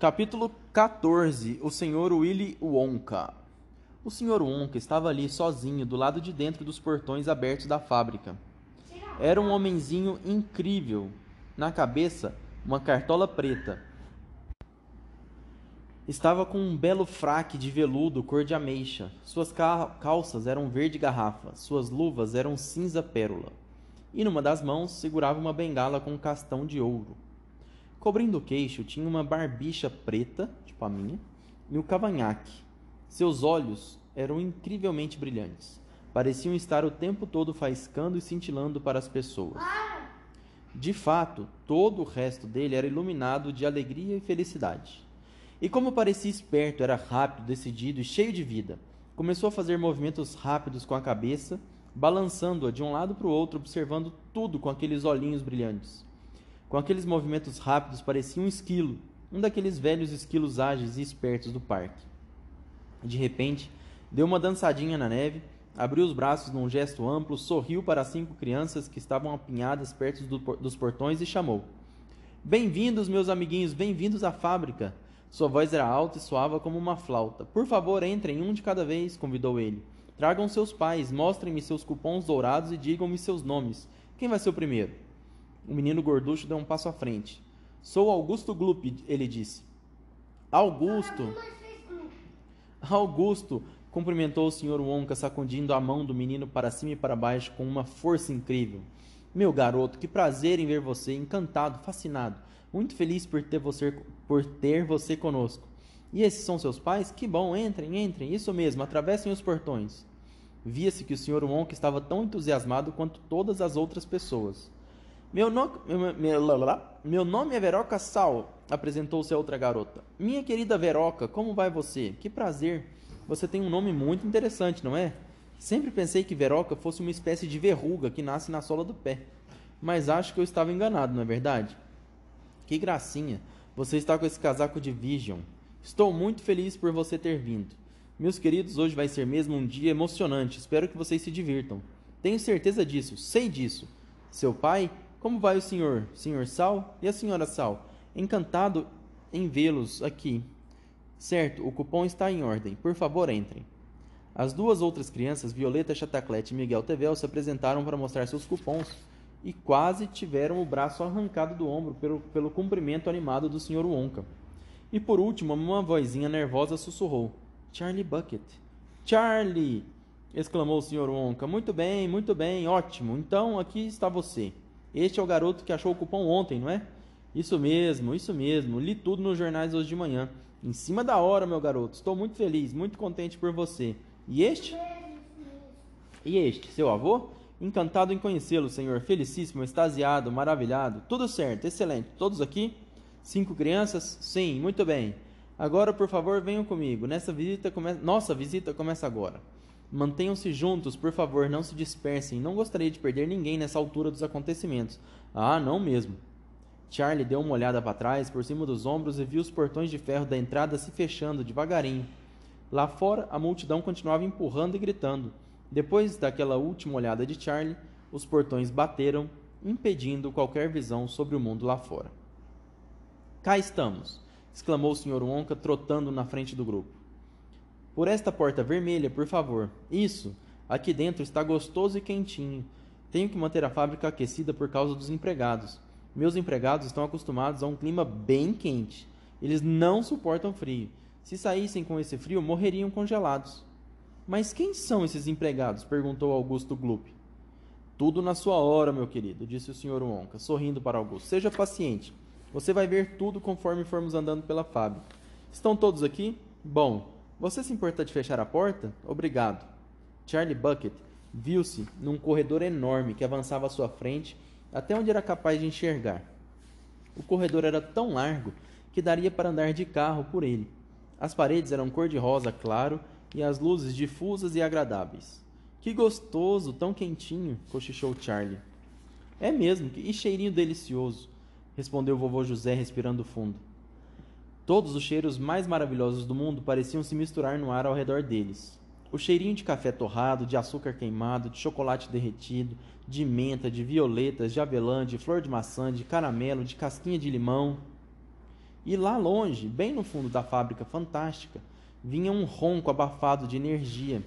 Capítulo 14 O Senhor Willy Wonka O Senhor Wonka estava ali sozinho do lado de dentro dos portões abertos da fábrica. Era um homenzinho incrível. Na cabeça, uma cartola preta. Estava com um belo fraque de veludo cor de ameixa. Suas calças eram verde garrafa, suas luvas eram cinza pérola. E numa das mãos segurava uma bengala com um castão de ouro. Cobrindo o queixo tinha uma barbicha preta, tipo a minha, e um cavanhaque. Seus olhos eram incrivelmente brilhantes. Pareciam estar o tempo todo faiscando e cintilando para as pessoas. De fato, todo o resto dele era iluminado de alegria e felicidade. E como parecia esperto, era rápido, decidido e cheio de vida. Começou a fazer movimentos rápidos com a cabeça, balançando-a de um lado para o outro, observando tudo com aqueles olhinhos brilhantes. Com aqueles movimentos rápidos, parecia um esquilo, um daqueles velhos esquilos ágeis e espertos do parque. De repente, deu uma dançadinha na neve, abriu os braços num gesto amplo, sorriu para as cinco crianças que estavam apinhadas perto do, dos portões e chamou: Bem-vindos, meus amiguinhos, bem-vindos à fábrica. Sua voz era alta e soava como uma flauta. Por favor, entrem um de cada vez, convidou ele. Tragam seus pais, mostrem-me seus cupons dourados e digam-me seus nomes. Quem vai ser o primeiro? O menino gorducho deu um passo à frente. Sou Augusto Glup, ele disse. Augusto. Augusto, cumprimentou o Sr. Wonka, sacudindo a mão do menino para cima e para baixo com uma força incrível. Meu garoto, que prazer em ver você, encantado, fascinado, muito feliz por ter você, por ter você conosco. E esses são seus pais? Que bom, entrem, entrem, isso mesmo, atravessem os portões. Via-se que o Sr. Wonka estava tão entusiasmado quanto todas as outras pessoas. Meu, no... meu, nome é Veroca Sal, apresentou-se a outra garota. Minha querida Veroca, como vai você? Que prazer. Você tem um nome muito interessante, não é? Sempre pensei que Veroca fosse uma espécie de verruga que nasce na sola do pé. Mas acho que eu estava enganado, não é verdade? Que gracinha. Você está com esse casaco de Vision. Estou muito feliz por você ter vindo. Meus queridos, hoje vai ser mesmo um dia emocionante. Espero que vocês se divirtam. Tenho certeza disso, sei disso. Seu pai como vai o senhor, senhor Sal e a senhora Sal? Encantado em vê-los aqui. Certo, o cupom está em ordem. Por favor, entrem. As duas outras crianças, Violeta Chataclete e Miguel Tevel, se apresentaram para mostrar seus cupons e quase tiveram o braço arrancado do ombro pelo, pelo cumprimento animado do Sr. Wonka. E por último, uma vozinha nervosa sussurrou: Charlie Bucket. Charlie! exclamou o Sr. Wonka. Muito bem, muito bem, ótimo. Então aqui está você. Este é o garoto que achou o cupom ontem, não é? Isso mesmo, isso mesmo. Li tudo nos jornais hoje de manhã. Em cima da hora, meu garoto. Estou muito feliz, muito contente por você. E este? E este, seu avô? Encantado em conhecê-lo, senhor. Felicíssimo, extasiado, maravilhado. Tudo certo, excelente. Todos aqui? Cinco crianças? Sim, muito bem. Agora, por favor, venham comigo. Nessa visita come... Nossa visita começa agora. Mantenham-se juntos, por favor, não se dispersem. Não gostaria de perder ninguém nessa altura dos acontecimentos. Ah, não mesmo. Charlie deu uma olhada para trás, por cima dos ombros, e viu os portões de ferro da entrada se fechando devagarinho. Lá fora, a multidão continuava empurrando e gritando. Depois daquela última olhada de Charlie, os portões bateram, impedindo qualquer visão sobre o mundo lá fora. Cá estamos! exclamou o Sr. Wonka, trotando na frente do grupo. Por esta porta vermelha, por favor. Isso. Aqui dentro está gostoso e quentinho. Tenho que manter a fábrica aquecida por causa dos empregados. Meus empregados estão acostumados a um clima bem quente. Eles não suportam frio. Se saíssem com esse frio, morreriam congelados. Mas quem são esses empregados? perguntou Augusto Glup. Tudo na sua hora, meu querido, disse o Sr. Wonka, sorrindo para Augusto. Seja paciente. Você vai ver tudo conforme formos andando pela fábrica. Estão todos aqui? Bom, você se importa de fechar a porta? Obrigado. Charlie Bucket viu-se num corredor enorme que avançava à sua frente até onde era capaz de enxergar. O corredor era tão largo que daria para andar de carro por ele. As paredes eram cor-de-rosa claro e as luzes difusas e agradáveis. Que gostoso, tão quentinho, cochichou Charlie. É mesmo, e cheirinho delicioso, respondeu vovô José respirando fundo. Todos os cheiros mais maravilhosos do mundo pareciam se misturar no ar ao redor deles. O cheirinho de café torrado, de açúcar queimado, de chocolate derretido, de menta, de violetas, de avelã, de flor de maçã, de caramelo, de casquinha de limão. E lá longe, bem no fundo da fábrica fantástica, vinha um ronco abafado de energia,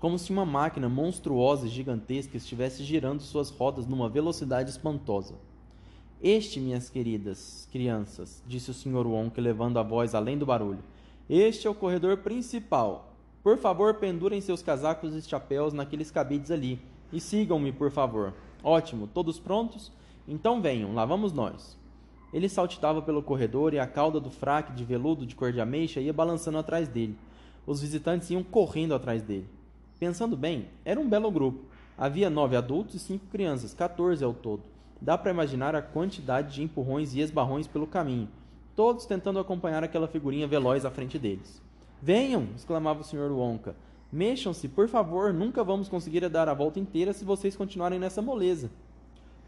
como se uma máquina monstruosa e gigantesca estivesse girando suas rodas numa velocidade espantosa. Este, minhas queridas crianças, disse o Sr. Wonka, levando a voz além do barulho. Este é o corredor principal. Por favor, pendurem seus casacos e chapéus naqueles cabides ali. E sigam-me, por favor. Ótimo, todos prontos? Então venham, lá vamos nós. Ele saltitava pelo corredor e a cauda do fraque de veludo de cor de ameixa ia balançando atrás dele. Os visitantes iam correndo atrás dele. Pensando bem, era um belo grupo. Havia nove adultos e cinco crianças, quatorze ao todo. Dá para imaginar a quantidade de empurrões e esbarrões pelo caminho, todos tentando acompanhar aquela figurinha veloz à frente deles. Venham! exclamava o Sr. Wonka. Mexam-se, por favor, nunca vamos conseguir dar a volta inteira se vocês continuarem nessa moleza.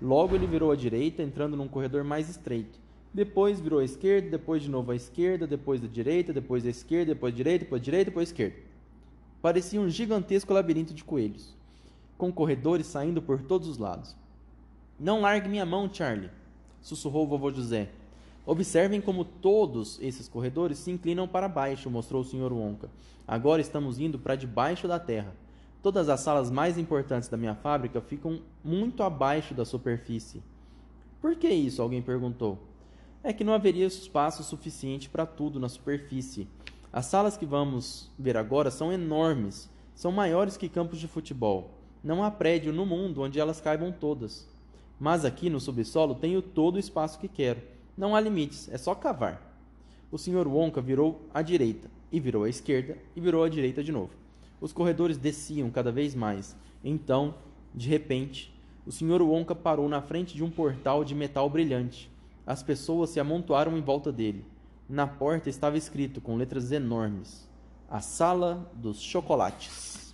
Logo ele virou à direita, entrando num corredor mais estreito. Depois virou à esquerda, depois de novo à esquerda, depois da direita, depois à esquerda, depois à direita, depois à direita, depois à esquerda. Parecia um gigantesco labirinto de coelhos, com corredores saindo por todos os lados. Não largue minha mão, Charlie, sussurrou o vovô José. Observem como todos esses corredores se inclinam para baixo, mostrou o Sr. Wonka. Agora estamos indo para debaixo da terra. Todas as salas mais importantes da minha fábrica ficam muito abaixo da superfície. Por que isso? Alguém perguntou. É que não haveria espaço suficiente para tudo na superfície. As salas que vamos ver agora são enormes, são maiores que campos de futebol. Não há prédio no mundo onde elas caibam todas. Mas aqui no subsolo tenho todo o espaço que quero. Não há limites, é só cavar. O Sr. Wonka virou à direita, e virou à esquerda, e virou à direita de novo. Os corredores desciam cada vez mais. Então, de repente, o Sr. Wonka parou na frente de um portal de metal brilhante. As pessoas se amontoaram em volta dele. Na porta estava escrito com letras enormes: A Sala dos Chocolates.